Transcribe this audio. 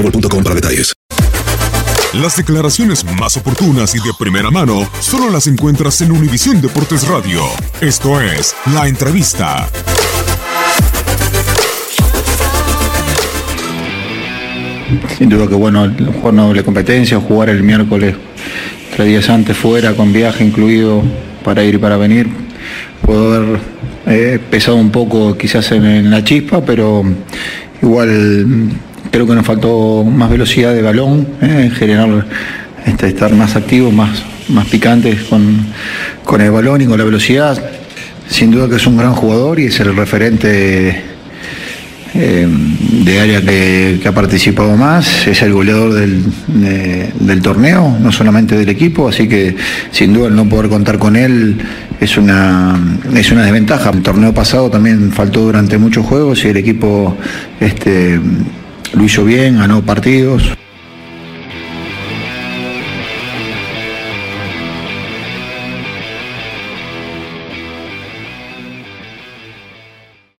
boostmobile.com para detalles. Las declaraciones más oportunas y de primera mano solo las encuentras en Univisión Deportes Radio. Esto es La Entrevista. Sin duda que bueno, jugar una doble competencia, jugar el miércoles tres días antes fuera, con viaje incluido para ir y para venir, puedo haber eh, pesado un poco quizás en, en la chispa, pero igual creo que nos faltó más velocidad de balón, eh, en general este, estar más activos, más, más picantes con, con el balón y con la velocidad. Sin duda que es un gran jugador y es el referente eh, de área que, ha participado más, es el goleador del, de, del, torneo, no solamente del equipo, así que sin duda el no poder contar con él es una, es una desventaja. El torneo pasado también faltó durante muchos juegos y el equipo este, lo hizo bien, ganó partidos.